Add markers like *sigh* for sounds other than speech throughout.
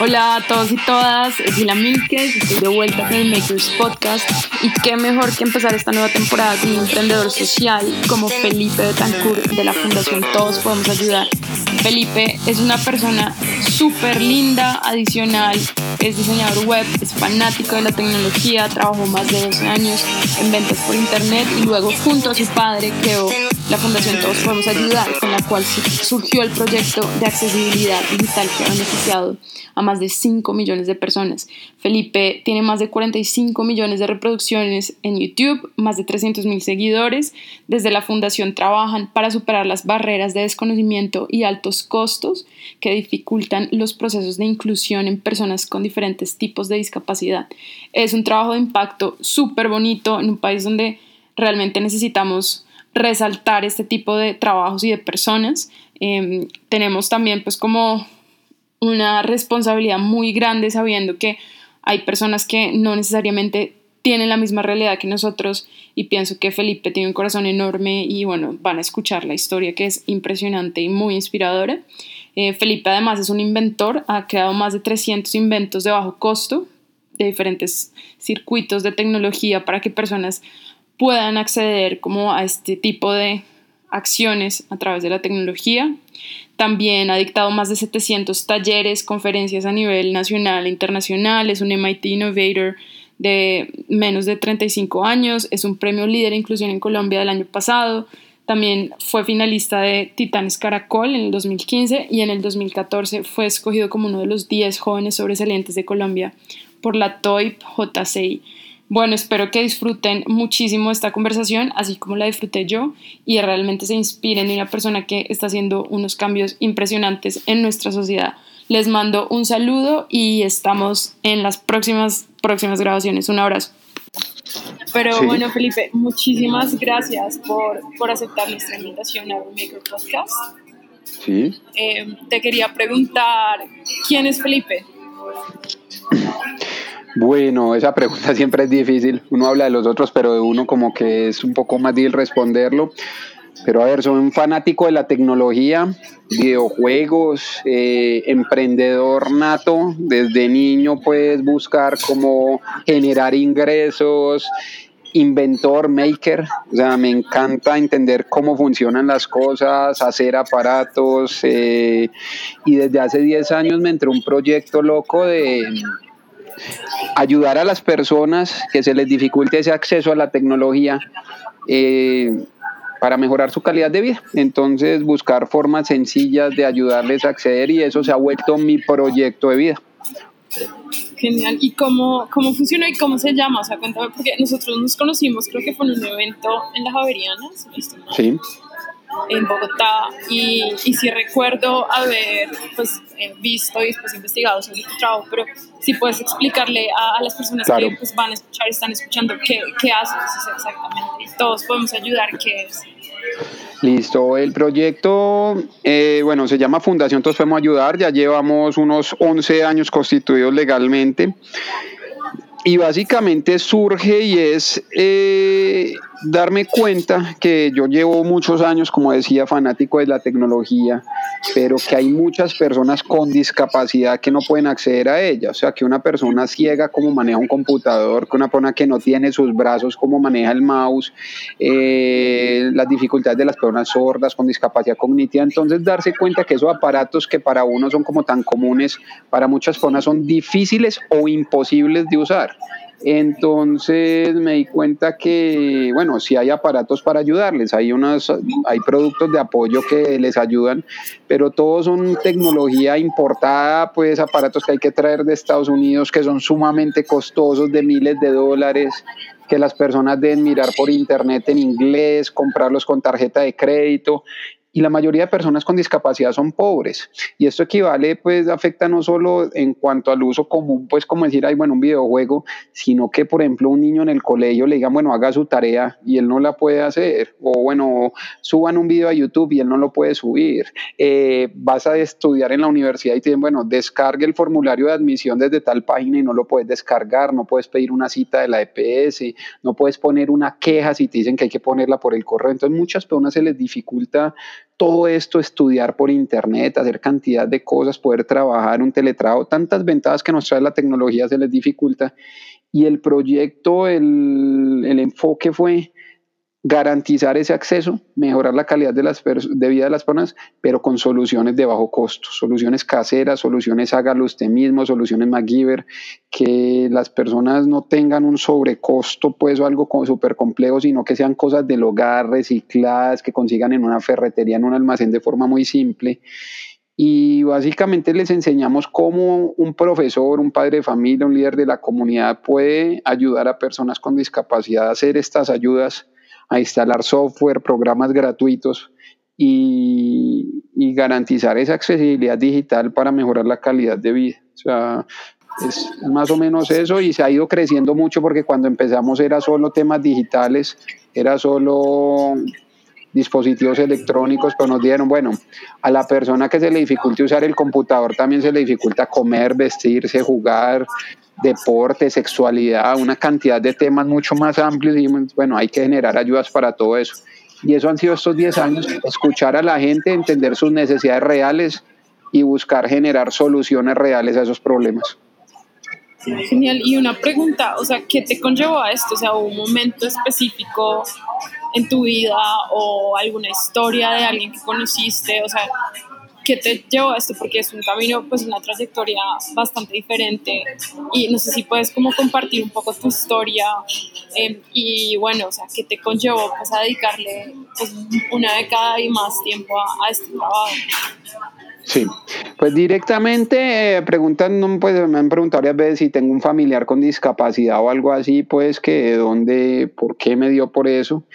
Hola a todos y todas, es Gila Milkes, estoy de vuelta con el Makers Podcast y qué mejor que empezar esta nueva temporada con un emprendedor social como Felipe Betancourt de la Fundación Todos Podemos Ayudar. Felipe es una persona súper linda, adicional, es diseñador web, es fanático de la tecnología, trabajó más de 12 años en ventas por internet y luego junto a su padre creó la Fundación Todos Podemos Ayudar, con la cual surgió el proyecto de accesibilidad digital que ha beneficiado a más de 5 millones de personas. Felipe tiene más de 45 millones de reproducciones en YouTube, más de 300 mil seguidores. Desde la fundación trabajan para superar las barreras de desconocimiento y altos costos que dificultan los procesos de inclusión en personas con diferentes tipos de discapacidad. Es un trabajo de impacto súper bonito en un país donde realmente necesitamos resaltar este tipo de trabajos y de personas. Em, tenemos también pues como una responsabilidad muy grande sabiendo que hay personas que no necesariamente tienen la misma realidad que nosotros y pienso que Felipe tiene un corazón enorme y bueno, van a escuchar la historia que es impresionante y muy inspiradora. Eh, Felipe además es un inventor, ha creado más de 300 inventos de bajo costo de diferentes circuitos de tecnología para que personas puedan acceder como a este tipo de acciones a través de la tecnología. También ha dictado más de 700 talleres, conferencias a nivel nacional e internacional, es un MIT Innovator de menos de 35 años, es un premio líder de inclusión en Colombia del año pasado, también fue finalista de Titanes Caracol en el 2015 y en el 2014 fue escogido como uno de los 10 jóvenes sobresalientes de Colombia por la TOIP JCI. Bueno, espero que disfruten muchísimo esta conversación, así como la disfruté yo, y realmente se inspiren en una persona que está haciendo unos cambios impresionantes en nuestra sociedad. Les mando un saludo y estamos en las próximas, próximas grabaciones. Un abrazo. Pero bueno, Felipe, muchísimas gracias por, por aceptar nuestra invitación a Maker Podcast. Sí. Eh, te quería preguntar, ¿quién es Felipe? *laughs* Bueno, esa pregunta *laughs* siempre es difícil. Uno habla de los otros, pero de uno como que es un poco más difícil responderlo. Pero a ver, soy un fanático de la tecnología, videojuegos, eh, emprendedor nato. Desde niño puedes buscar cómo generar ingresos, inventor, maker. O sea, me encanta entender cómo funcionan las cosas, hacer aparatos. Eh, y desde hace 10 años me entró un proyecto loco de ayudar a las personas que se les dificulte ese acceso a la tecnología eh, para mejorar su calidad de vida. Entonces, buscar formas sencillas de ayudarles a acceder y eso se ha vuelto mi proyecto de vida. Genial. ¿Y cómo, cómo funciona y cómo se llama? O sea, cuéntame, porque nosotros nos conocimos, creo que fue en un evento en las Javerianas. Sí en Bogotá. Y, y sí recuerdo haber pues, eh, visto y después investigado sobre tu trabajo, pero si puedes explicarle a, las personas que pues, van a escuchar, están escuchando, qué, qué haces exactamente. Y todos podemos ayudar, qué es. Listo, el proyecto, eh, bueno, se llama Fundación Todos Podemos Ayudar, ya llevamos unos 11 años constituidos legalmente. Y básicamente surge y es eh, darme cuenta que yo llevo muchos años, como decía, fanático de la tecnología, pero que hay muchas personas con discapacidad que no pueden acceder a ella. O sea, que una persona ciega, cómo maneja un computador, que una persona que no tiene sus brazos, cómo maneja el mouse, eh, las dificultades de las personas sordas con discapacidad cognitiva. Entonces, darse cuenta que esos aparatos que para uno son como tan comunes, para muchas personas son difíciles o imposibles de usar. Entonces me di cuenta que, bueno, sí hay aparatos para ayudarles, hay, unas, hay productos de apoyo que les ayudan, pero todos son tecnología importada, pues aparatos que hay que traer de Estados Unidos que son sumamente costosos, de miles de dólares, que las personas deben mirar por internet en inglés, comprarlos con tarjeta de crédito y la mayoría de personas con discapacidad son pobres. Y esto equivale, pues afecta no solo en cuanto al uso común, pues como decir, hay bueno, un videojuego, sino que, por ejemplo, un niño en el colegio le digan, bueno, haga su tarea y él no la puede hacer. O bueno, suban un video a YouTube y él no lo puede subir. Eh, vas a estudiar en la universidad y te dicen, bueno, descargue el formulario de admisión desde tal página y no lo puedes descargar, no puedes pedir una cita de la EPS, no puedes poner una queja si te dicen que hay que ponerla por el correo. Entonces, muchas personas se les dificulta todo esto, estudiar por internet, hacer cantidad de cosas, poder trabajar un teletrabajo, tantas ventajas que nos trae la tecnología se les dificulta. Y el proyecto, el, el enfoque fue garantizar ese acceso, mejorar la calidad de, las de vida de las personas, pero con soluciones de bajo costo, soluciones caseras, soluciones hágalo usted mismo, soluciones MacGyver, que las personas no tengan un sobrecosto pues o algo súper complejo, sino que sean cosas del hogar recicladas, que consigan en una ferretería, en un almacén de forma muy simple. Y básicamente les enseñamos cómo un profesor, un padre de familia, un líder de la comunidad puede ayudar a personas con discapacidad a hacer estas ayudas a instalar software, programas gratuitos y, garantizar esa accesibilidad digital para mejorar la calidad de vida. O sea, es más o menos eso y se ha ido creciendo mucho porque cuando empezamos era solo temas digitales, era solo dispositivos electrónicos, pero nos dieron, bueno, a la persona que se le dificulte usar el computador también se le dificulta comer, vestirse, jugar, deporte, sexualidad, una cantidad de temas mucho más amplios y bueno, hay que generar ayudas para todo eso. Y eso han sido estos 10 años, escuchar a la gente, entender sus necesidades reales y buscar generar soluciones reales a esos problemas. Genial. Y una pregunta, o sea, ¿qué te conllevó a esto? O sea, un momento específico en tu vida o alguna historia de alguien que conociste? O sea, ¿qué te llevó a esto? Porque es un camino, pues una trayectoria bastante diferente y no sé si puedes como compartir un poco tu historia em, y bueno, o sea, ¿qué te conllevó pues a dedicarle pues, una década y más tiempo a, este trabajo? Sí, pues directamente eh, preguntan, pues me han preguntado varias veces si tengo un familiar con discapacidad o algo así, pues que dónde, por qué me dio por eso.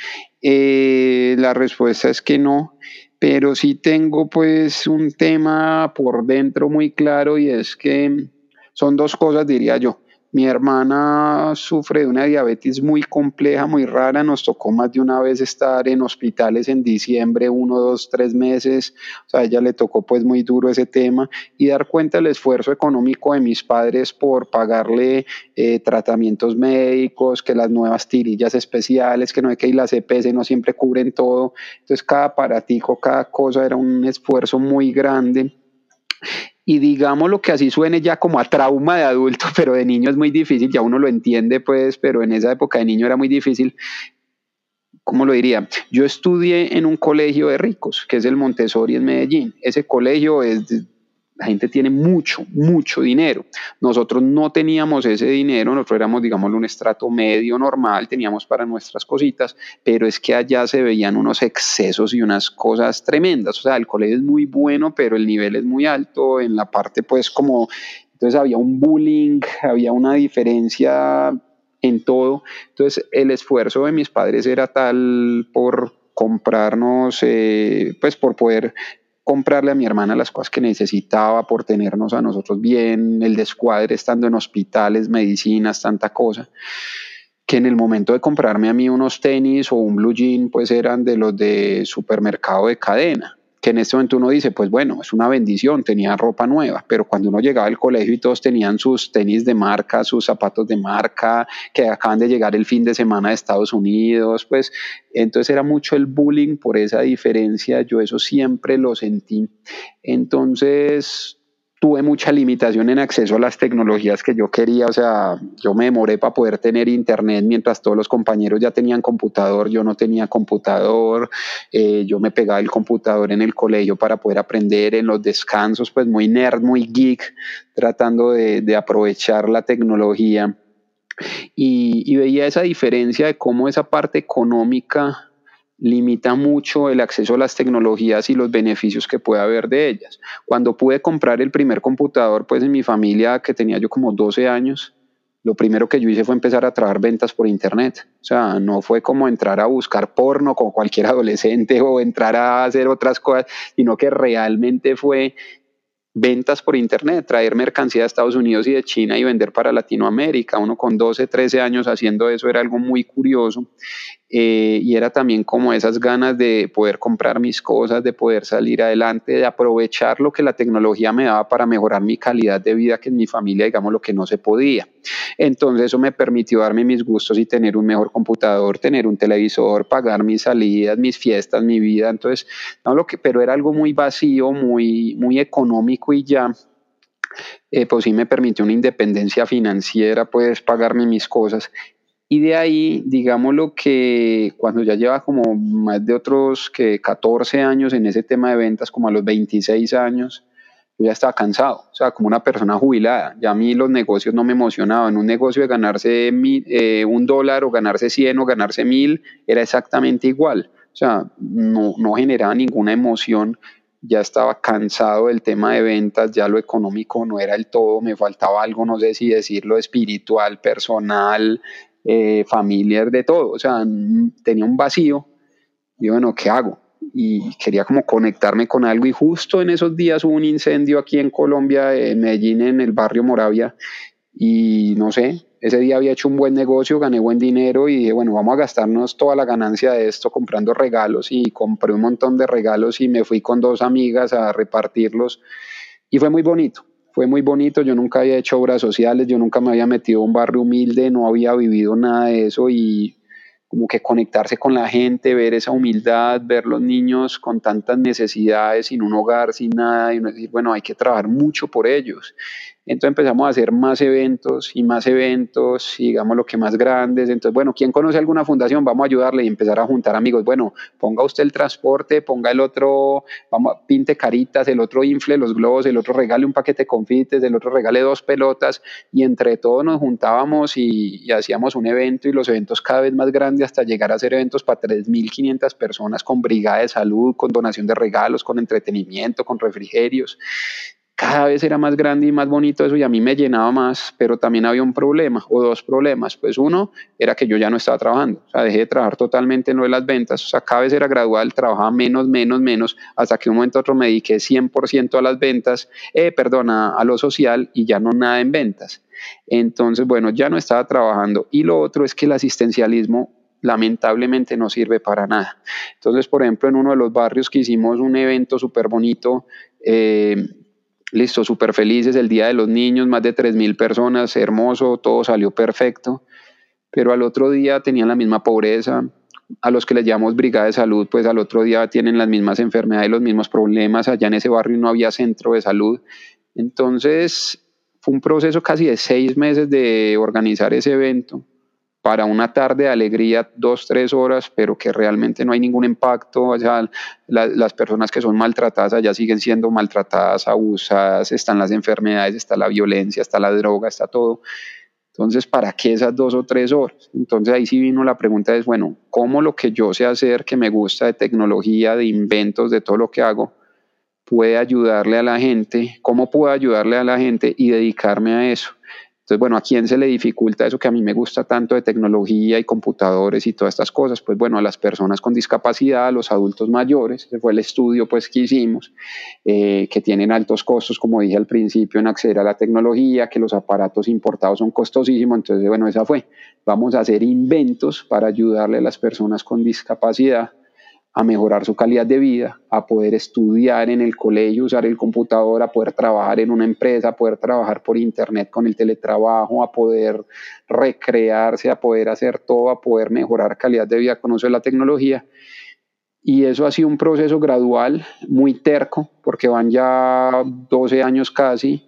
Eh, la respuesta es que no pero sí tengo pues un tema por dentro muy claro y es que son dos cosas, diría yo. Mi hermana sufre de una diabetes muy compleja, muy rara. Nos tocó más de una vez estar en hospitales en diciembre, uno, dos, tres meses. O sea, a ella le tocó pues muy duro ese tema y dar cuenta del esfuerzo económico de mis padres por pagarle eh, tratamientos médicos, que las nuevas tirillas especiales, que no hay que ir las EPS no siempre cubren todo. Entonces cada aparatico, cada cosa era un esfuerzo muy grande y digamos lo que así suene ya como a trauma de adulto, *laughs* pero de niño es muy difícil, ya uno lo entiende pues, pero en esa época de niño era muy difícil. ¿Cómo lo diría? Yo estudié en un colegio de ricos, que es el Montessori en Medellín. Ese colegio es la gente tiene mucho, mucho dinero. Nosotros no teníamos ese dinero, nosotros éramos, digamos, un estrato medio normal, teníamos para nuestras cositas, pero es que allá se veían unos excesos y unas cosas tremendas. O sea, el colegio es muy bueno, pero el nivel es muy alto en la parte, pues, como, entonces había un bullying, había una diferencia en todo. Entonces, el esfuerzo de mis padres era tal por comprarnos, eh, pues por poder comprarle a mi hermana las cosas que necesitaba por tenernos a nosotros bien, el descuadre estando en hospitales, medicinas, tanta cosa, que en el momento de comprarme a mí unos tenis o un blue jean, pues eran de los de supermercado de cadena que en este momento uno dice, pues bueno, es una bendición, tenía ropa nueva, pero cuando uno llegaba al colegio y todos tenían sus tenis de marca, sus zapatos de marca, que acaban de llegar el fin de semana de Estados Unidos, pues entonces era mucho el bullying por esa diferencia, yo eso siempre lo sentí. Entonces tuve mucha limitación en acceso a las tecnologías que yo quería, o sea, yo me demoré para poder tener internet mientras todos los compañeros ya tenían computador, yo no tenía computador, eh, yo me pegaba el computador en el colegio para poder aprender en los descansos, pues muy nerd, muy geek, tratando de, de aprovechar la tecnología. Y, y veía esa diferencia de cómo esa parte económica limita mucho el acceso a las tecnologías y los beneficios que puede haber de ellas. Cuando pude comprar el primer computador, pues en mi familia, que tenía yo como 12 años, lo primero que yo hice fue empezar a trabajar ventas por internet. O sea, no fue como entrar a buscar porno como cualquier *laughs* adolescente o entrar a hacer otras cosas, sino que realmente fue ventas por internet, traer mercancía de Estados Unidos y de China y vender para Latinoamérica. Uno con 12, 13 años haciendo eso era algo muy curioso. Eh, y era también como esas ganas de poder comprar mis cosas, de poder salir adelante, de aprovechar lo que la tecnología me daba para mejorar mi calidad de vida, que en mi familia, digamos, lo que no se podía. Entonces eso me permitió darme mis gustos y tener un mejor computador, tener un televisor, pagar mis salidas, mis fiestas, mi vida. Entonces, no lo que, pero era algo muy vacío, muy, muy económico y ya. Eh, pues sí me permitió una independencia financiera, puedes pagarme mis cosas. Y de ahí, digamos lo que cuando ya lleva como más de otros que 14 años en ese tema de ventas, como a los 26 años, yo ya estaba cansado, o sea, como una persona jubilada. Ya a mí los negocios no me emocionaban. Un negocio de ganarse eh, un dólar o ganarse 100 o ganarse mil era exactamente igual. O sea, no, no generaba ninguna emoción. Ya estaba cansado del tema de ventas, ya lo económico no era el todo, me faltaba algo, no sé si decirlo, espiritual, personal, eh, familiar, de todo. O sea, tenía un vacío. Y bueno, ¿qué hago? y quería como conectarme con algo y justo en esos días hubo un incendio aquí en Colombia, en Medellín, en el barrio Moravia y no sé, ese día había hecho un buen negocio, gané buen dinero y dije, bueno, vamos a gastarnos toda la ganancia de esto comprando regalos y compré un montón de regalos y me fui con dos amigas a repartirlos y fue muy bonito. Fue muy bonito, yo nunca había hecho obras sociales, yo nunca me había metido a un barrio humilde, no había vivido nada de eso y como que conectarse con la gente, ver esa humildad, ver los niños con tantas necesidades, sin un hogar, sin nada, y decir, bueno, hay que trabajar mucho por ellos. Entonces empezamos a hacer más eventos y más eventos, digamos lo que más grandes. Entonces, bueno, ¿quién conoce alguna fundación? Vamos a ayudarle y empezar a juntar amigos. Bueno, ponga usted el transporte, ponga el otro, vamos, pinte caritas, el otro infle los globos, el otro regale un paquete de confites, el otro regale dos pelotas y entre todos nos juntábamos y, y hacíamos un evento y los eventos cada vez más grandes hasta llegar a hacer eventos para 3.500 personas con brigada de salud, con donación de regalos, con entretenimiento, con refrigerios cada vez era más grande y más bonito eso y a mí me llenaba más, pero también había un problema o dos problemas. Pues uno era que yo ya no estaba trabajando, o sea, dejé de trabajar totalmente en lo de las ventas, o sea, cada vez era gradual, trabajaba menos, menos, menos, hasta que un momento otro me dediqué 100% a las ventas, eh, perdón, a, lo social y ya no nada en ventas. Entonces, bueno, ya no estaba trabajando. Y lo otro es que el asistencialismo lamentablemente no sirve para nada. Entonces, por ejemplo, en uno de los barrios que hicimos un evento súper bonito, eh, listo, súper felices, el Día de los Niños, más de 3.000 personas, hermoso, todo salió perfecto, pero al otro día tenían la misma pobreza, a los que les llamamos brigada de salud, pues al otro día tienen las mismas enfermedades, los mismos problemas, allá en ese barrio no había centro de salud, entonces fue un proceso casi de seis meses de organizar ese evento para una tarde de alegría, dos, tres horas, pero que realmente no hay ningún impacto. O las personas que son maltratadas allá siguen siendo maltratadas, abusadas, están las enfermedades, está la violencia, está la droga, está todo. Entonces, ¿para qué esas dos o tres horas? Entonces ahí sí vino la pregunta es, bueno, ¿cómo lo que yo sé hacer, que me gusta de tecnología, de inventos, de todo lo que hago, puede ayudarle a la gente? ¿Cómo puedo ayudarle a la gente y dedicarme a eso? Entonces, bueno, ¿a quién se le dificulta eso que a mí me gusta tanto de tecnología y computadores y todas estas cosas? Pues bueno, a las personas con discapacidad, a los adultos mayores, ese fue el estudio pues que hicimos, eh, que tienen altos costos, como dije al principio, en acceder a la tecnología, que los aparatos importados son costosísimos, entonces bueno, esa fue. Vamos a hacer inventos para ayudarle a las personas con discapacidad a mejorar su calidad de vida, a poder estudiar en el colegio, usar el computador, a poder trabajar en una empresa, a poder trabajar por internet con el teletrabajo, a poder recrearse, a poder hacer todo, a poder mejorar calidad de vida con uso de la tecnología. Y eso ha sido un proceso gradual, muy terco, porque van ya 12 años casi.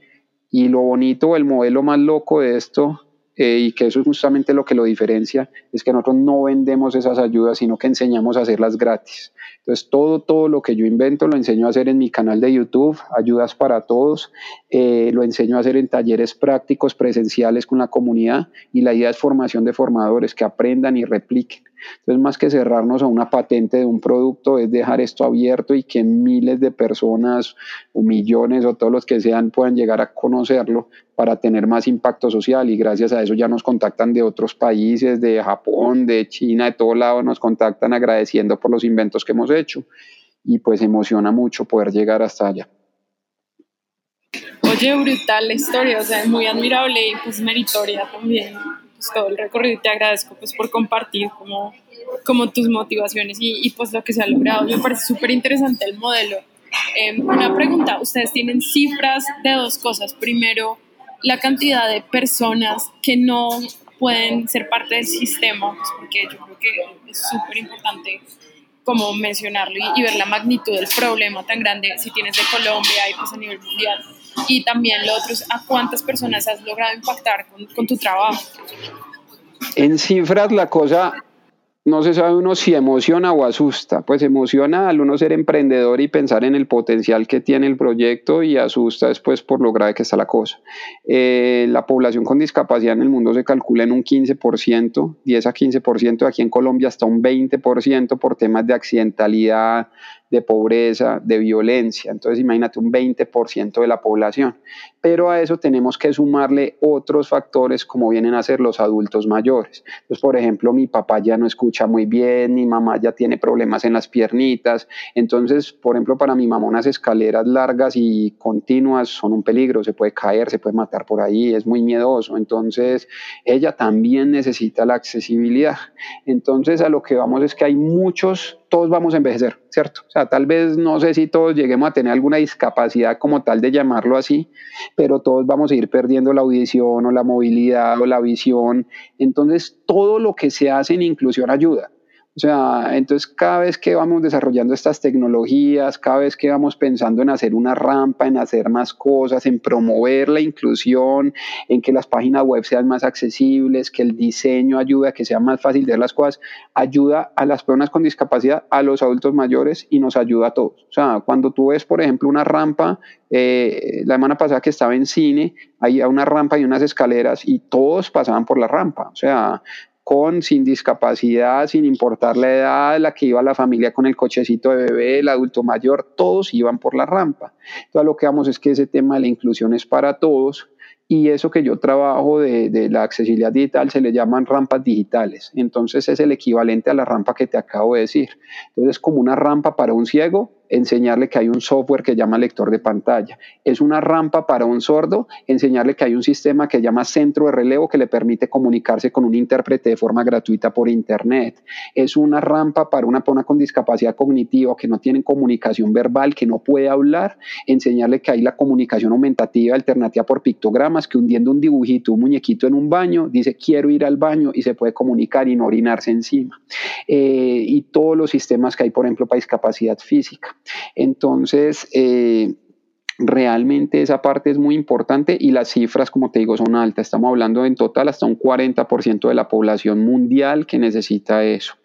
Y lo bonito, el modelo más loco de esto y que eso es justamente lo que lo diferencia, es que nosotros no vendemos esas ayudas, sino que enseñamos a hacerlas gratis. Entonces, todo, todo lo que yo invento lo enseño a hacer en mi canal de YouTube, Ayudas para Todos, eh, lo enseño a hacer en talleres prácticos presenciales con la comunidad y la idea es formación de formadores que aprendan y repliquen. Entonces, más que cerrarnos a una patente de un producto, es dejar esto abierto y que miles de personas o millones o todos los que sean puedan llegar a conocerlo para tener más impacto social. Y gracias a eso ya nos contactan de otros países, de Japón, de China, de todo lado, nos contactan agradeciendo por los inventos que hemos hecho. Y pues emociona mucho poder llegar hasta allá. Oye, brutal la historia, o sea, es muy admirable y pues meritoria también pues, todo el recorrido te agradezco pues por compartir como, como tus motivaciones y, y pues lo que se ha logrado. Me parece súper interesante el modelo. Em, una pregunta, ustedes tienen cifras de dos cosas. Primero, la cantidad de personas que no pueden ser parte del sistema, pues, porque yo creo que es súper importante como mencionarlo y, ver la magnitud del problema tan grande si tienes de Colombia y pues a nivel mundial. Y también lo otro a cuántas personas has logrado impactar con, con tu trabajo. En cifras la cosa no se sabe uno si emociona o asusta. Pues emociona al uno ser emprendedor y pensar en el potencial que tiene el proyecto y asusta después por lo grave que está la cosa. Eh, la población con discapacidad en el mundo se calcula en un 15%, 10 a 15%, aquí en Colombia hasta un 20% por temas de accidentalidad, de pobreza, de violencia. Entonces imagínate un 20% de la población. Pero a eso tenemos que sumarle otros factores como vienen a ser los adultos mayores. Entonces, por ejemplo, mi papá ya no escucha muy bien, mi mamá ya tiene problemas en las piernitas. Entonces, por ejemplo, para mi mamá unas escaleras largas y continuas son un peligro, se puede caer, se puede matar por ahí, es muy miedoso. Entonces, ella también necesita la accesibilidad. Entonces, a lo que vamos es que hay muchos todos vamos a envejecer, ¿cierto? O sea, tal vez no sé si todos lleguemos a tener alguna discapacidad como tal de llamarlo así, pero todos vamos a ir perdiendo la audición o la movilidad o la visión. Entonces, todo lo que se hace en inclusión ayuda. O sea, entonces cada vez que vamos desarrollando estas tecnologías, cada vez que vamos pensando en hacer una rampa, en hacer más cosas, en promover la inclusión, en que las páginas web sean más accesibles, que el diseño ayude a que sea más fácil de ver las cosas, ayuda a las personas con discapacidad, a los adultos mayores y nos ayuda a todos. O sea, cuando tú ves, por ejemplo, una rampa, eh, la semana pasada que estaba en cine, había una rampa y unas escaleras y todos pasaban por la rampa. O sea, con, sin discapacidad, sin importar la edad, la que iba la familia con el cochecito de bebé, el adulto mayor, todos iban por la rampa. Entonces lo que vamos es que ese tema de la inclusión es para todos y eso que yo trabajo de, de, la accesibilidad digital se le llaman rampas digitales. Entonces es el equivalente a la rampa que te acabo de decir. Entonces es como una rampa para un ciego, enseñarle que hay un software que llama lector de pantalla. Es una rampa para un sordo, enseñarle que hay un sistema que llama centro de relevo que le permite comunicarse con un intérprete de forma gratuita por internet. Es una rampa para una persona con discapacidad cognitiva que no tiene comunicación verbal, que no puede hablar, enseñarle que hay la comunicación aumentativa alternativa por pictogramas, que hundiendo un dibujito, un muñequito en un baño, dice quiero ir al baño y se puede comunicar y no orinarse encima. Eh, y todos los sistemas que hay, por ejemplo, para discapacidad física. Entonces, eh, realmente esa parte es muy importante y las cifras, como te digo, son altas. Estamos hablando en total hasta un 40% de la población mundial que necesita eso.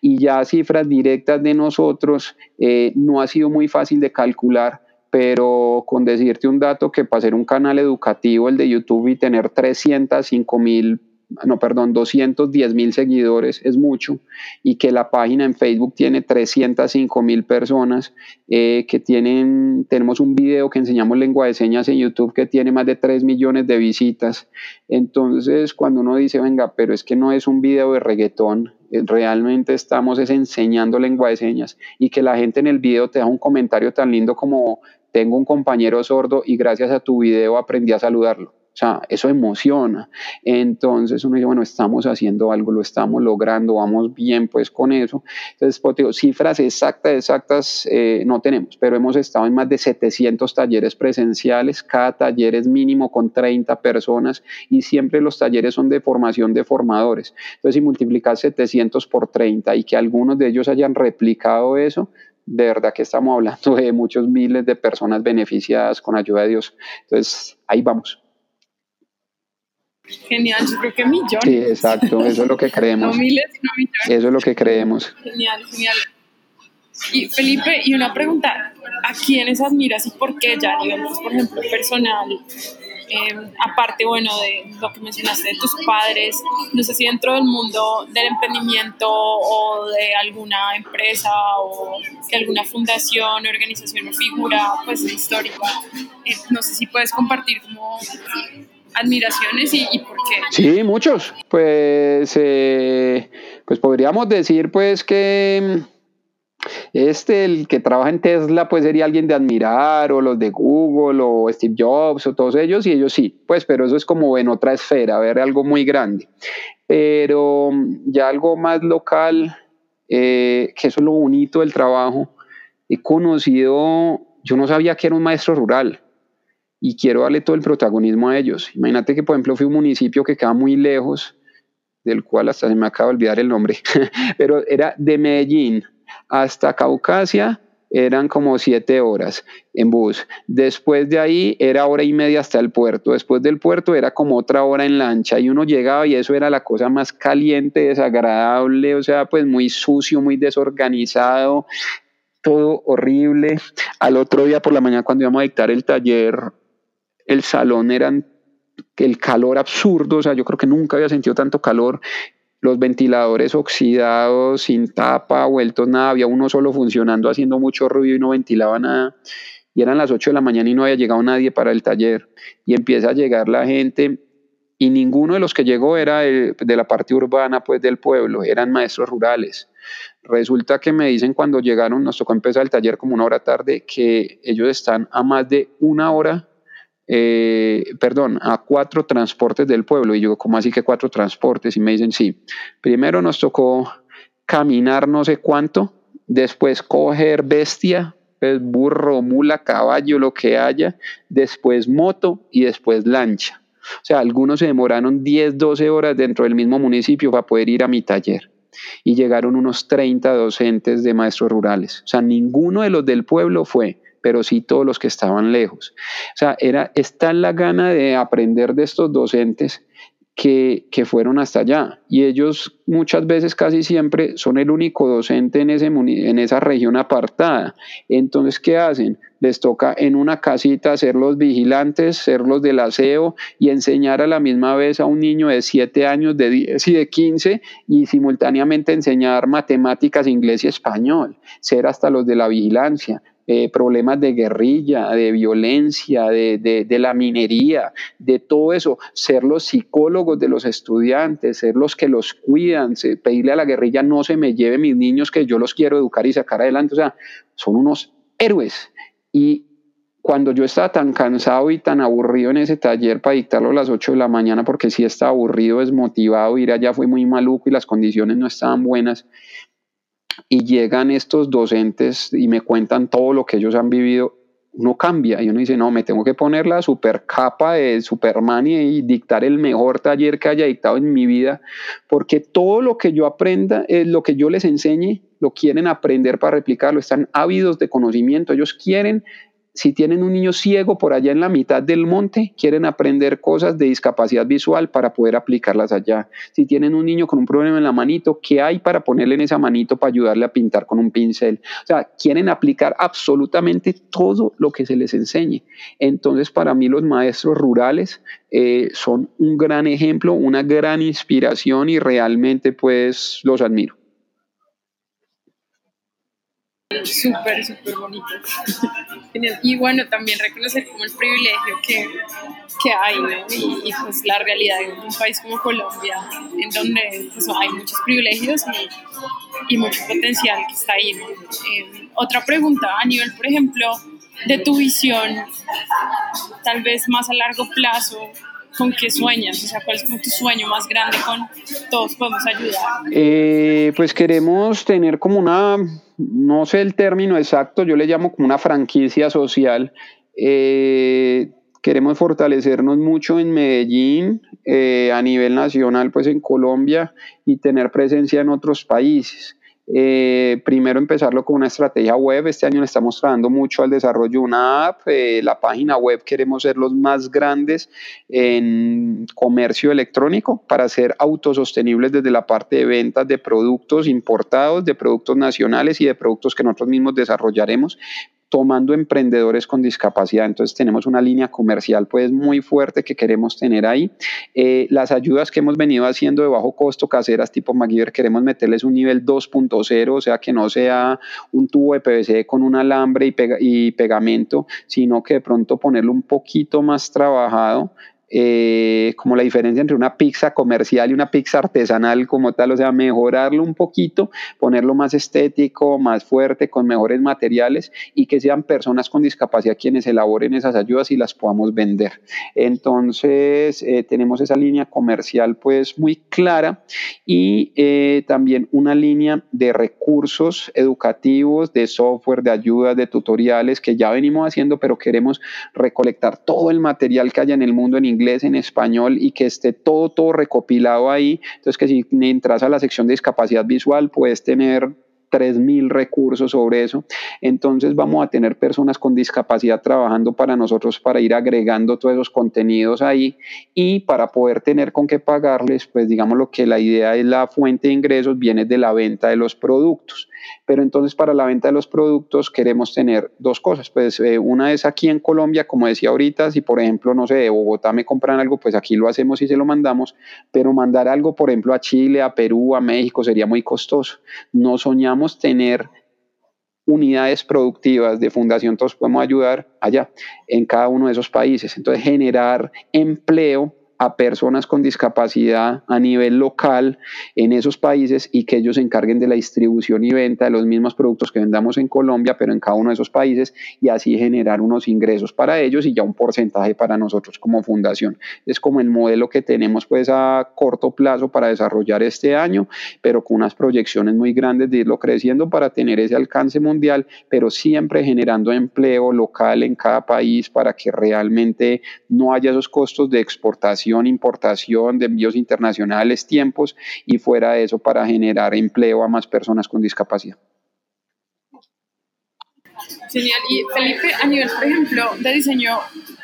Y ya cifras directas de nosotros eh, no ha sido muy fácil de calcular pero con decirte un dato que para ser un canal educativo, el de YouTube, y tener 305 mil no, perdón, 210 mil seguidores es mucho y que la página en Facebook tiene 305 mil personas, eh, que tienen, tenemos un video que enseñamos lengua de señas en YouTube que tiene más de 3 millones de visitas. Entonces, cuando uno dice, venga, pero es que no es un video de reggaetón, eh, realmente estamos es enseñando lengua de señas y que la gente en el video te da un comentario tan lindo como tengo un compañero sordo y gracias a tu video aprendí a saludarlo. O sea, eso emociona. Entonces uno dice, bueno, estamos haciendo algo, lo estamos logrando, vamos bien pues con eso. Entonces, pues, cifras exactas, exactas eh, no tenemos, pero hemos estado en más de 700 talleres presenciales. Cada taller es mínimo con 30 personas y siempre los talleres son de formación de formadores. Entonces, si multiplicas 700 por 30 y que algunos de ellos hayan replicado eso, de verdad que estamos hablando de muchos miles de personas beneficiadas con ayuda de Dios. Entonces, ahí vamos. Genial, yo creo que millones. Sí, exacto, eso es lo que creemos. *laughs* no miles, sino millones. Eso es lo que creemos. Genial, genial. Y Felipe, y una pregunta, ¿a quiénes admiras y por qué ya, digamos, por ejemplo, personal? Eh, aparte, bueno, de lo que mencionaste de tus padres, no sé si dentro del mundo del emprendimiento o de alguna empresa o de alguna fundación, organización o figura, pues histórica, eh, no sé si puedes compartir como admiraciones y, por qué? Sí, muchos. Pues, eh, pues podríamos decir pues que este, el que trabaja en Tesla, pues sería alguien de admirar, o los de Google, o Steve Jobs, o todos ellos, y ellos sí, pues, pero eso es como en otra esfera, ver algo muy grande. Pero ya algo más local, eh, que eso es lo bonito del trabajo, he conocido, yo no sabía que era un maestro rural, y quiero darle todo el protagonismo a ellos. Imagínate que, por ejemplo, fui a un municipio que queda muy lejos, del cual hasta se me acaba de olvidar el nombre, *laughs* pero era de Medellín hasta Caucasia, eran como siete horas en bus. Después de ahí era hora y media hasta el puerto. Después del puerto era como otra hora en lancha y uno llegaba y eso era la cosa más caliente, desagradable, o sea, pues muy sucio, muy desorganizado, todo horrible. Al otro día por la mañana cuando íbamos a dictar el taller, el salón eran el calor absurdo, o sea, yo creo que nunca había sentido tanto calor los ventiladores oxidados, sin tapa, vueltos nada, había uno solo funcionando haciendo mucho ruido y no ventilaba nada. Y eran las 8 de la mañana y no había llegado nadie para el taller. Y empieza a llegar la gente y ninguno de los que llegó era de, la parte urbana pues del pueblo, eran maestros rurales. Resulta que me dicen cuando llegaron, nos tocó empezar el taller como una hora tarde, que ellos están a más de una hora eh, perdón, a cuatro transportes del pueblo. Y yo, ¿cómo así que cuatro transportes? Y me dicen, sí, primero nos tocó caminar no sé cuánto, después coger bestia, pues burro, mula, caballo, lo que haya, después moto y después lancha. O sea, algunos se demoraron 10, 12 horas dentro del mismo municipio para poder ir a mi taller. Y llegaron unos 30 docentes de maestros rurales. O sea, ninguno de los del pueblo fue pero sí todos los que estaban lejos. O sea, era, está la gana de aprender de estos docentes que, que, fueron hasta allá. Y ellos muchas veces, casi siempre, son el único docente en, ese, en esa región apartada. Entonces, ¿qué hacen? Les toca en una casita ser los vigilantes, ser los del aseo y enseñar a la misma vez a un niño de 7 años, de 10 y de 15 y simultáneamente enseñar matemáticas, inglés y español, ser hasta los de la vigilancia eh, problemas de guerrilla, de violencia, de, la minería, de todo eso, ser los psicólogos de los estudiantes, ser los que los cuidan, pedirle a la guerrilla no se me lleve mis niños que yo los quiero educar y sacar adelante, o sea, son unos héroes. Y cuando yo estaba tan cansado y tan aburrido en ese taller para dictarlo a las 8 de la mañana, porque sí estaba aburrido, desmotivado, ir allá fue muy maluco y las condiciones no estaban buenas, y llegan estos docentes y me cuentan todo lo que ellos han vivido, uno cambia y uno dice, no, me tengo que poner la super capa de Superman y, dictar el mejor taller que haya dictado en mi vida, porque todo lo que yo aprenda, es lo que yo les enseñe, lo quieren aprender para replicarlo, están ávidos de conocimiento, ellos quieren si tienen un niño ciego por allá en la mitad del monte, quieren aprender cosas de discapacidad visual para poder aplicarlas allá. Si tienen un niño con un problema en la manito, ¿qué hay para ponerle en esa manito para ayudarle a pintar con un pincel? O sea, quieren aplicar absolutamente todo lo que se les enseñe. Entonces, para mí los maestros rurales eh, son un gran ejemplo, una gran inspiración y realmente pues los admiro. Súper, súper bonito. y bueno, también reconocer como el privilegio que, que hay. Y, pues la realidad de un país como Colombia, en donde pues, hay muchos privilegios y, y, mucho potencial que está ahí. Eh, otra pregunta a nivel, por ejemplo, de tu visión, tal vez más a largo plazo, ¿con qué sueñas? O sea, ¿cuál es como tu sueño más grande con todos podemos ayudar? Eh, pues queremos tener como una, no sé el término exacto, yo le llamo como una franquicia social. Eh, queremos fortalecernos mucho en Medellín, eh, a nivel nacional, pues en Colombia y tener presencia en otros países. Eh, primero empezarlo con una estrategia web. Este año le estamos trabajando mucho al desarrollo de una app. Eh, la página web queremos ser los más grandes en comercio electrónico para ser autosostenibles desde la parte de ventas de productos importados, de productos nacionales y de productos que nosotros mismos desarrollaremos tomando emprendedores con discapacidad. Entonces tenemos una línea comercial pues muy fuerte que queremos tener ahí. Eh, las ayudas que hemos venido haciendo de bajo costo caseras tipo MacGyver queremos meterles un nivel 2.0, o sea que no sea un tubo de PVC con un alambre y, y pegamento, sino que de pronto ponerlo un poquito más trabajado eh, como la diferencia entre una pizza comercial y una pizza artesanal como tal, o sea, mejorarlo un poquito, ponerlo más estético, más fuerte, con mejores materiales y que sean personas con discapacidad quienes elaboren esas ayudas y las podamos vender. Entonces, eh, tenemos esa línea comercial pues muy clara y eh, también una línea de recursos educativos, de software, de ayudas, de tutoriales que ya venimos haciendo, pero queremos recolectar todo el material que haya en el mundo en inglés inglés, en español y que esté todo, todo recopilado ahí. Entonces que si entras a la sección de discapacidad visual puedes tener 3.000 recursos sobre eso. Entonces vamos a tener personas con discapacidad trabajando para nosotros para ir agregando todos esos contenidos ahí y para poder tener con qué pagarles, pues digamos lo que la idea es la fuente de ingresos viene de la venta de los productos. Pero entonces para la venta de los productos queremos tener dos cosas. Pues eh, una es aquí en Colombia, como decía ahorita, si por ejemplo, no sé, de Bogotá me compran algo, pues aquí lo hacemos y se lo mandamos, pero mandar algo, por ejemplo, a Chile, a Perú, a México sería muy costoso. No soñamos tener unidades productivas de Fundación Todos Podemos Ayudar allá, en cada uno de esos países. Entonces, generar empleo a personas con discapacidad a nivel local en esos países y que ellos se encarguen de la distribución y venta de los mismos productos que vendamos en Colombia, pero en cada uno de esos países y así generar unos ingresos para ellos y ya un porcentaje para nosotros como fundación. Es como el modelo que tenemos pues a corto plazo para desarrollar este año, pero con unas proyecciones muy grandes de irlo creciendo para tener ese alcance mundial, pero siempre generando empleo local en cada país para que realmente no haya esos costos de exportación importación, de envíos internacionales, tiempos y fuera de eso para generar empleo a más personas con discapacidad. Genial. Y Felipe, a nivel, por ejemplo, de diseño,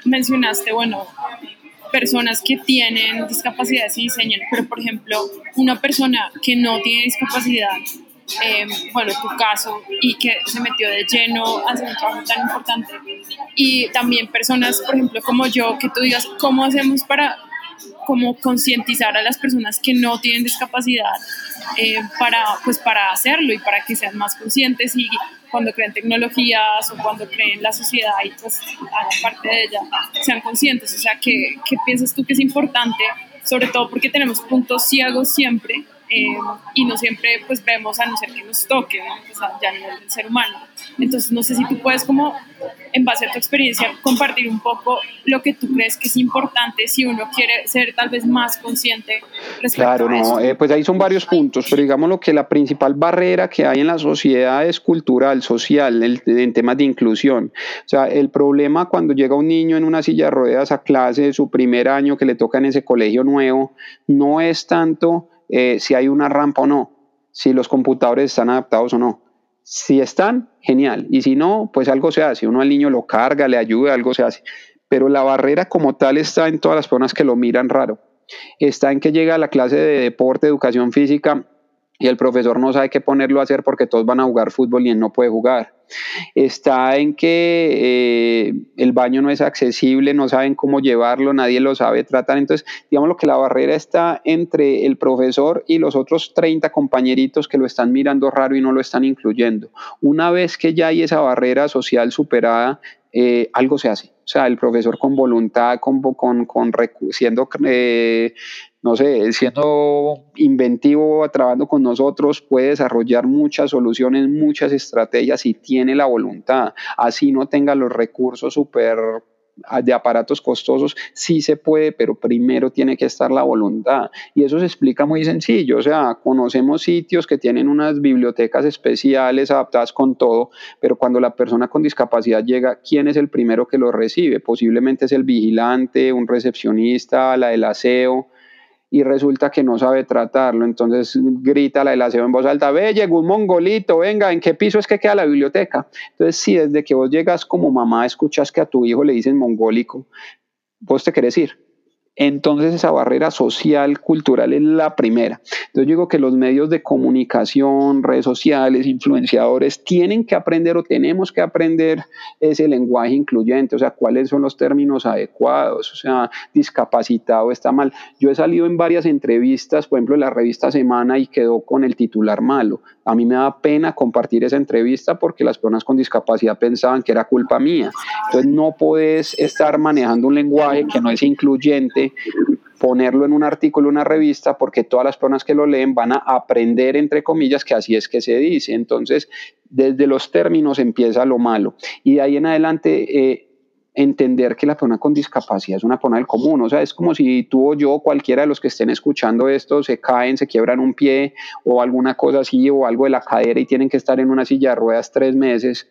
mencionaste, bueno, personas que tienen discapacidades y diseñan, pero por ejemplo, una persona que no tiene discapacidad, eh, bueno, tu caso, y que se metió de lleno a hacer un trabajo tan importante, y también personas, por ejemplo, como yo, que tú digas, ¿cómo hacemos para como concientizar a las personas que no tienen discapacidad eh, para, pues para hacerlo y para que sean más conscientes y cuando creen tecnologías o cuando creen la sociedad y pues hagan parte de ella, sean conscientes. O sea, ¿qué, qué piensas tú que es importante? Sobre todo porque tenemos puntos ciegos siempre eh, y no siempre pues vemos a no ser que nos toque, ¿no? sea, ya a nivel del ser humano. Entonces no sé si tú puedes como en base a tu experiencia compartir un poco lo que tú crees que es importante si uno quiere ser tal vez más consciente respecto claro, a eso. no, eh, pues ahí son varios puntos, pero digamos lo que la principal barrera que hay en la sociedad es cultural, social, en temas de inclusión. O sea, el problema cuando llega un niño en una silla de ruedas a clase, su primer año que le toca en ese colegio nuevo, no es tanto eh, si hay una rampa o no, si los computadores están adaptados o no. Si están, genial. Y si no, pues algo se hace. Uno al niño lo carga, le ayuda, algo se hace. Pero la barrera como tal está en todas las personas que lo miran raro. Está en que llega a la clase de deporte, educación física y el profesor no sabe qué ponerlo a hacer porque todos van a jugar fútbol y él no puede jugar. Está en que eh, el baño no es accesible, no saben cómo llevarlo, nadie lo sabe tratar. Entonces, digamos lo que la barrera está entre el profesor y los otros 30 compañeritos que lo están mirando raro y no lo están incluyendo. Una vez que ya hay esa barrera social superada, eh, algo se hace. O sea, el profesor con voluntad, con, con, con siendo eh, no sé, siendo inventivo, trabajando con nosotros, puede desarrollar muchas soluciones, muchas estrategias y tiene la voluntad. Así no tenga los recursos súper de aparatos costosos, sí se puede, pero primero tiene que estar la voluntad. Y eso se explica muy sencillo, o sea, conocemos sitios que tienen unas bibliotecas especiales adaptadas con todo, pero cuando la persona con discapacidad llega, ¿quién es el primero que lo recibe? Posiblemente es el vigilante, un recepcionista, la del aseo, y resulta que no sabe tratarlo. Entonces grita la del aseo en voz alta, ve, llegó un mongolito, venga, ¿en qué piso es que queda la biblioteca? Entonces, si desde que vos llegas como mamá escuchas que a tu hijo le dicen mongólico, vos te querés ir entonces esa barrera social, cultural es la primera. Entonces digo que los medios de comunicación, redes sociales, influenciadores, tienen que aprender o tenemos que aprender ese lenguaje incluyente, o sea, cuáles son los términos adecuados, o sea, discapacitado está mal. Yo he salido en varias entrevistas, por ejemplo, en la revista Semana y quedó con el titular malo. A mí me da pena compartir esa entrevista porque las personas con discapacidad pensaban que era culpa mía. Entonces no puedes estar manejando un lenguaje que no es incluyente, ponerlo en un artículo, una revista, porque todas las personas que lo leen van a aprender, entre comillas, que así es que se dice. Entonces, desde los términos empieza lo malo. Y de ahí en adelante... Eh, entender que la persona con discapacidad es una persona del común, o sea, es como si tú o yo, cualquiera de los que estén escuchando esto, se caen, se quiebran un pie o alguna cosa así o algo de la cadera y tienen que estar en una silla de ruedas tres meses,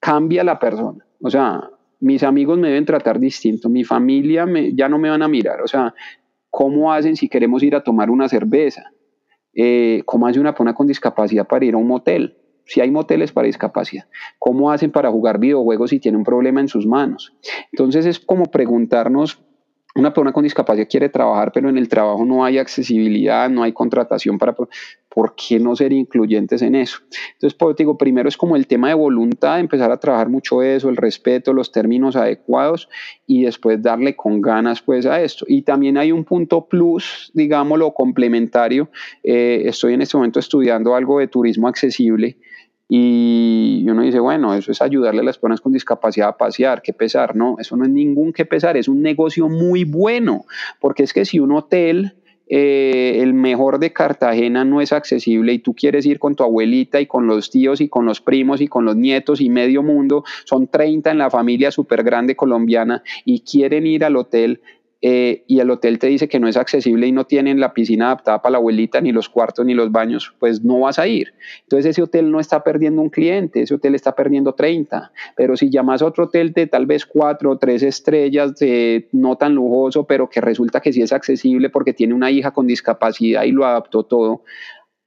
cambia la persona, o sea, mis amigos me deben tratar distinto, mi familia ya no me van a mirar, o sea, ¿cómo hacen si queremos ir a tomar una cerveza? Eh, ¿Cómo hace una persona con discapacidad para ir a un motel? Si hay moteles para discapacidad, ¿cómo hacen para jugar videojuegos si tienen un problema en sus manos? Entonces es como preguntarnos, una persona con discapacidad quiere trabajar, pero en el trabajo no hay accesibilidad, no hay contratación para... ¿Por qué no ser incluyentes en eso? Entonces, pues, digo, primero es como el tema de voluntad, empezar a trabajar mucho eso, el respeto, los términos adecuados y después darle con ganas pues a esto. Y también hay un punto plus, digámoslo, complementario. Eh, estoy en este momento estudiando algo de turismo accesible y uno dice, bueno, eso es ayudarle a las personas con discapacidad a pasear, qué pesar, no, eso no es ningún que pesar, es un negocio muy bueno, porque es que si un hotel, eh, el mejor de Cartagena no es accesible y tú quieres ir con tu abuelita y con los tíos y con los primos y con los nietos y medio mundo, son 30 en la familia súper grande colombiana y quieren ir al hotel, eh, y el hotel te dice que no es accesible y no tienen la piscina adaptada para la abuelita, ni los cuartos, ni los baños, pues no vas a ir. Entonces ese hotel no está perdiendo un cliente, ese hotel está perdiendo 30. Pero si llamas a otro hotel de tal vez cuatro o tres estrellas, de no tan lujoso, pero que resulta que sí es accesible porque tiene una hija con discapacidad y lo adaptó todo,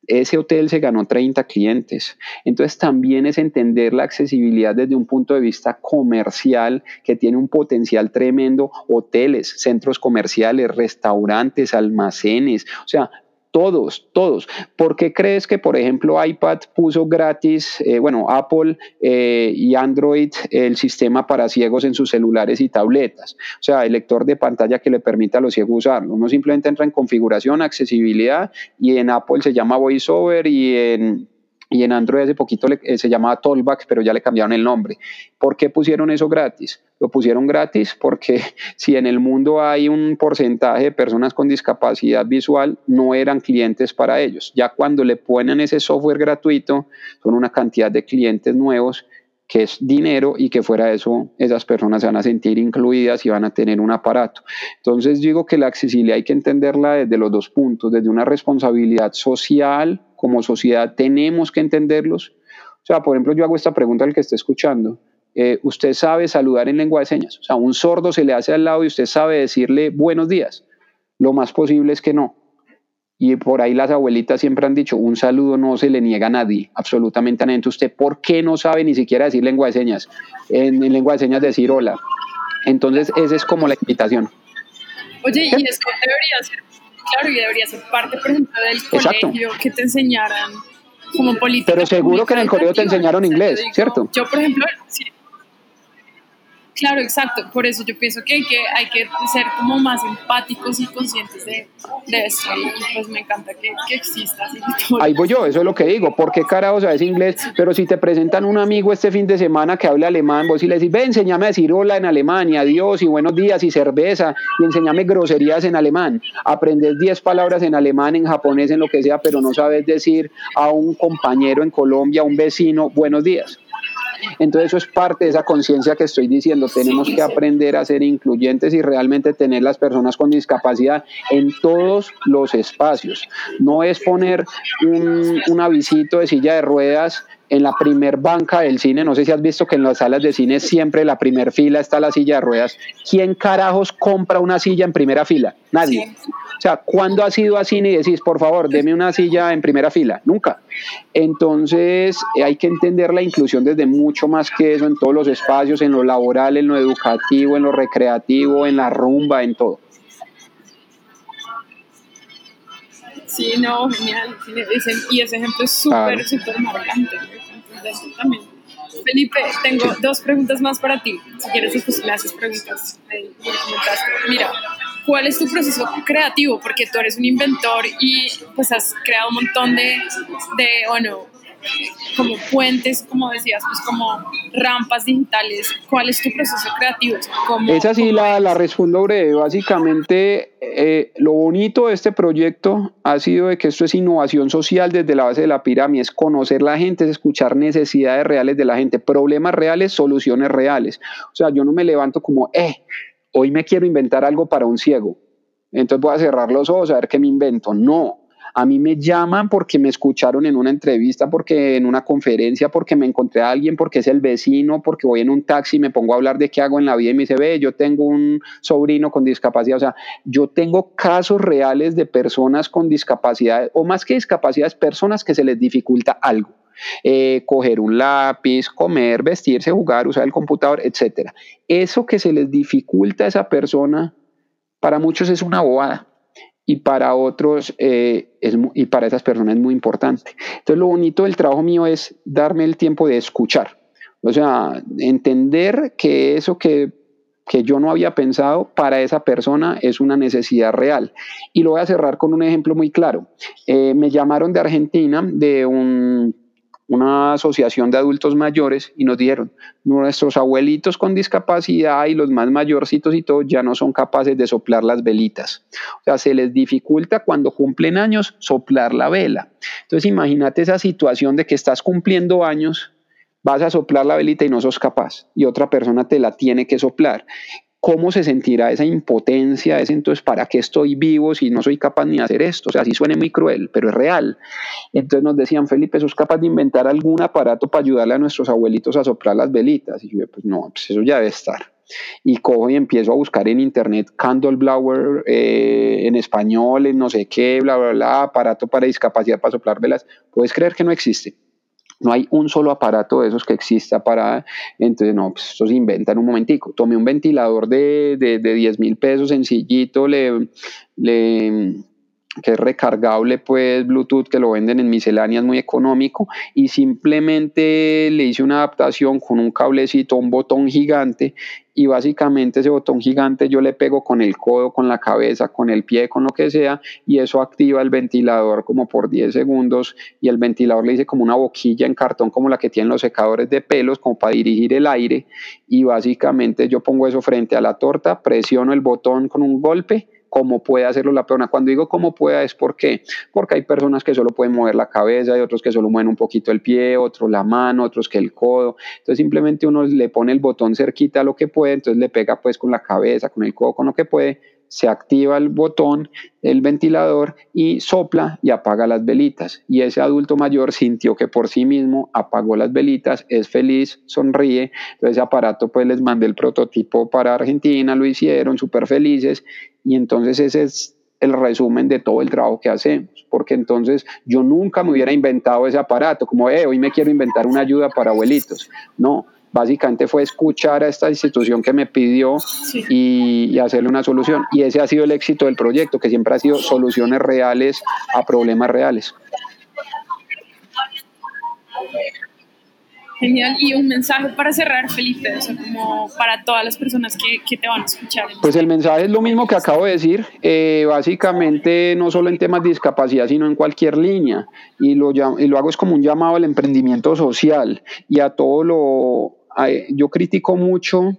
ese hotel se ganó 30 clientes. Entonces también es entender la accesibilidad desde un punto de vista comercial que tiene un potencial tremendo, hoteles, centros comerciales, restaurantes, almacenes, o sea, todos, todos. ¿Por qué crees que, por ejemplo, iPad puso gratis, eh, bueno, Apple eh, y Android, el sistema para ciegos en sus celulares y tabletas? O sea, el lector de pantalla que le permite a los ciegos usarlo. Uno simplemente entra en configuración, accesibilidad y en Apple se llama VoiceOver y en y en Android hace poquito eh, se llamaba Tollback, pero ya le cambiaron el nombre. ¿Por qué pusieron eso gratis? Lo pusieron gratis porque *laughs* si en el mundo hay un porcentaje de personas con discapacidad visual, no eran clientes para ellos. Ya cuando le ponen ese software gratuito, son una cantidad de clientes nuevos que es dinero y que fuera eso esas personas se van a sentir incluidas y van a tener un aparato. Entonces digo que la accesibilidad hay que entenderla desde los dos puntos, desde una responsabilidad social, como sociedad tenemos que entenderlos. O sea, por ejemplo, yo hago esta pregunta al que esté escuchando. Eh, ¿Usted sabe saludar en lengua de señas? O sea, un sordo se le hace al lado y usted sabe decirle buenos días. Lo más posible es que no. Y por ahí las abuelitas siempre han dicho, un saludo no se le niega a nadie, absolutamente a nadie. ¿usted por qué no sabe ni siquiera decir lengua de señas? En, lengua de señas decir hola. Entonces, esa es como la invitación. Oye, y es que debería ser, claro, y debería ser parte, por ejemplo, del colegio que te enseñaran como política. Pero seguro que en el colegio te enseñaron inglés, ¿cierto? Yo, por ejemplo, sí, Claro, exacto. Por eso yo pienso que hay que, hay que ser como más empáticos y conscientes de, de esto. Y pues me encanta que, que exista. Ahí voy yo, eso es lo que digo. ¿Por qué carajo sabes inglés? Pero si te presentan un amigo este fin de semana que habla alemán, vos y le decís, ven, enséñame a decir hola en alemán y adiós y buenos días y cerveza y enséñame groserías en alemán. Aprendes 10 palabras en alemán, en japonés, en lo que sea, pero no sabes decir a un compañero en Colombia, a un vecino, buenos días. Entonces eso es parte de esa conciencia que estoy diciendo. Tenemos que aprender a ser incluyentes y realmente tener las personas con discapacidad en todos los espacios. No es poner un, un avisito de silla de ruedas en la primer banca del cine, no sé si has visto que en las salas de cine siempre la primer fila está la silla de ruedas. ¿Quién carajos compra una silla en primera fila? Nadie. O sea, ¿cuándo has ido a cine y decís, por favor, deme una silla en primera fila? Nunca. Entonces, eh, hay que entender la inclusión desde mucho más que eso, en todos los espacios, en lo laboral, en lo educativo, en lo recreativo, en la rumba, en todo. Sí, no, genial. Y ese ejemplo es súper, súper marcante. También. Felipe, tengo dos preguntas más para ti. Si quieres, después me haces preguntas. Mira, ¿cuál es tu proceso creativo? Porque tú eres un inventor y pues has creado un montón de, de bueno, como puentes, como decías, pues como rampas digitales. ¿Cuál es tu proceso creativo? Esa sí la, la, respondo breve. Básicamente, eh, lo bonito de este proyecto ha sido de que esto es innovación social desde la base de la pirámide, es conocer la gente, es escuchar necesidades reales de la gente, problemas reales, soluciones reales. O sea, yo no me levanto como, eh, hoy me quiero inventar algo para un ciego. Entonces voy a cerrar los ojos a ver qué me invento. No, a mí me llaman porque me escucharon en una entrevista, porque en una conferencia, porque me encontré a alguien, porque es el vecino, porque voy en un taxi y me pongo a hablar de qué hago en la vida y me dice, ve, yo tengo un sobrino con discapacidad. O sea, yo tengo casos reales de personas con discapacidad, o más que discapacidades, personas que se les dificulta algo. Eh, coger un lápiz, comer, vestirse, jugar, usar el computador, etc. Eso que se les dificulta a esa persona, para muchos es una bobada y para otros eh, es, y para esas personas es muy importante. Entonces lo bonito del trabajo mío es darme el tiempo de escuchar, o sea, entender que eso que, que yo no había pensado para esa persona es una necesidad real. Y lo voy a cerrar con un ejemplo muy claro. Eh, me llamaron de Argentina de un una asociación de adultos mayores y nos dijeron, nuestros abuelitos con discapacidad y los más mayorcitos y todo ya no son capaces de soplar las velitas. O sea, se les dificulta cuando cumplen años soplar la vela. Entonces imagínate esa situación de que estás cumpliendo años, vas a soplar la velita y no sos capaz y otra persona te la tiene que soplar. ¿Cómo se sentirá esa impotencia? Ese, entonces, ¿para qué estoy vivo si no soy capaz ni de hacer esto? O sea, sí suene muy cruel, pero es real. Entonces nos decían, Felipe, ¿sos capaz de inventar algún aparato para ayudarle a nuestros abuelitos a soplar las velitas? Y yo, pues no, pues eso ya debe estar. Y cojo y empiezo a buscar en internet candle blower eh, en español, en no sé qué, bla, bla, bla, aparato para discapacidad para soplar velas. ¿Puedes creer que no existe? No hay un solo aparato de esos que exista para, entonces no, pues eso se inventa en un momentico. Tomé un ventilador de, de, de 10 mil pesos sencillito, le, le, que es recargable, pues Bluetooth, que lo venden en misceláneas muy económico, y simplemente le hice una adaptación con un cablecito, un botón gigante, y básicamente ese botón gigante yo le pego con el codo, con la cabeza, con el pie, con lo que sea, y eso activa el ventilador como por 10 segundos, y el ventilador le hice como una boquilla en cartón, como la que tienen los secadores de pelos, como para dirigir el aire, y básicamente yo pongo eso frente a la torta, presiono el botón con un golpe, cómo puede hacerlo la persona. Cuando digo cómo pueda es porque, porque hay personas que solo pueden mover la cabeza, hay otros que solo mueven un poquito el pie, otros la mano, otros que el codo. Entonces simplemente uno le pone el botón cerquita a lo que puede, entonces le pega pues con la cabeza, con el codo, con lo que puede se activa el botón del ventilador y sopla y apaga las velitas. Y ese adulto mayor sintió que por sí mismo apagó las velitas, es feliz, sonríe. Entonces ese aparato pues les mandé el prototipo para Argentina, lo hicieron súper felices y entonces ese es el resumen de todo el trabajo que hacemos, porque entonces yo nunca me hubiera inventado ese aparato, como, eh, hoy me quiero inventar una ayuda para abuelitos. No, básicamente fue escuchar a esta institución que me pidió y, hacerle una solución. Y ese ha sido el éxito del proyecto, que siempre ha sido soluciones reales a problemas reales. Genial. Y un mensaje para cerrar, Felipe, o como para todas las personas que, que, te van a escuchar. Pues el mensaje es lo mismo que acabo de decir, eh, básicamente no solo en temas de discapacidad, sino en cualquier línea. Y lo, y lo hago es como un llamado al emprendimiento social y a todo lo... yo critico mucho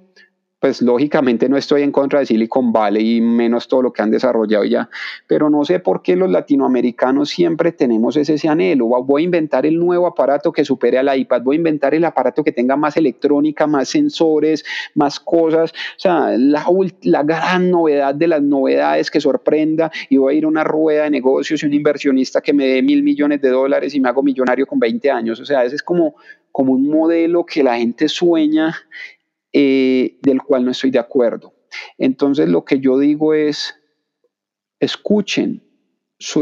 pues lógicamente no estoy en contra de Silicon Valley y menos todo lo que han desarrollado ya, pero no sé por qué los latinoamericanos siempre tenemos ese, anhelo. Voy a inventar el nuevo aparato que supere al iPad, voy a inventar el aparato que tenga más electrónica, más sensores, más cosas. O sea, la, la gran novedad de las novedades que sorprenda y voy a ir a una rueda de negocios y un inversionista que me dé mil millones de dólares y me hago millonario con 20 años. O sea, ese es como, como un modelo que la gente sueña eh, del cual no estoy de acuerdo. Entonces lo que yo digo es, escuchen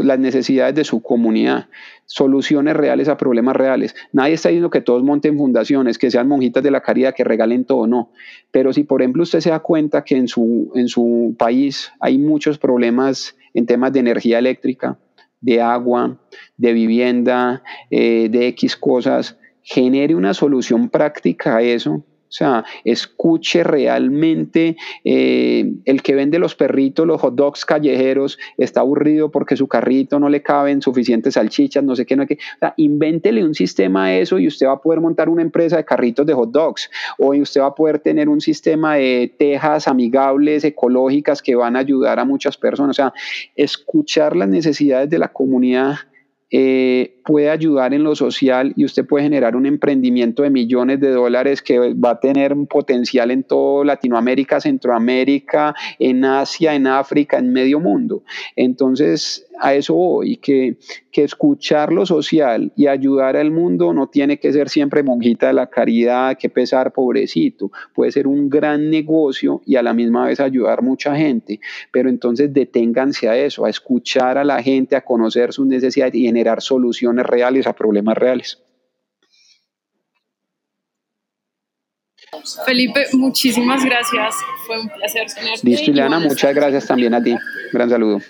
las necesidades de su comunidad, soluciones reales a problemas reales. Nadie está diciendo que todos monten fundaciones, que sean monjitas de la caridad, que regalen todo, no. Pero si por ejemplo usted se da cuenta que en su, en su país hay muchos problemas en temas de energía eléctrica, de agua, de vivienda, eh, de X cosas, genere una solución práctica a eso O sea, escuche realmente eh, el que vende los perritos, los hot dogs callejeros, está aburrido porque su carrito no le caben suficientes salchichas, no sé qué, no sé qué. O sea, invéntele un sistema a eso y usted va a poder montar una empresa de carritos de hot dogs. O usted va a poder tener un sistema de tejas amigables, ecológicas, que van a ayudar a muchas personas. O sea, escuchar las necesidades de la comunidad eh, puede ayudar en lo social y usted puede generar un emprendimiento de millones de dólares que va a tener un potencial en toda Latinoamérica, Centroamérica, en Asia, en África, en medio mundo. Entonces, a eso voy, que, que escuchar lo social y ayudar al mundo no tiene que ser siempre monjita de la caridad, que pesar pobrecito, puede ser un gran negocio y a la misma vez ayudar mucha gente, pero entonces deténganse a eso, a escuchar a la gente, a conocer sus necesidades y generar soluciones reales a problemas reales. Felipe, muchísimas gracias. Fue un placer tenerte. Listo, Ileana, muchas gracias también a ti. Gran saludo.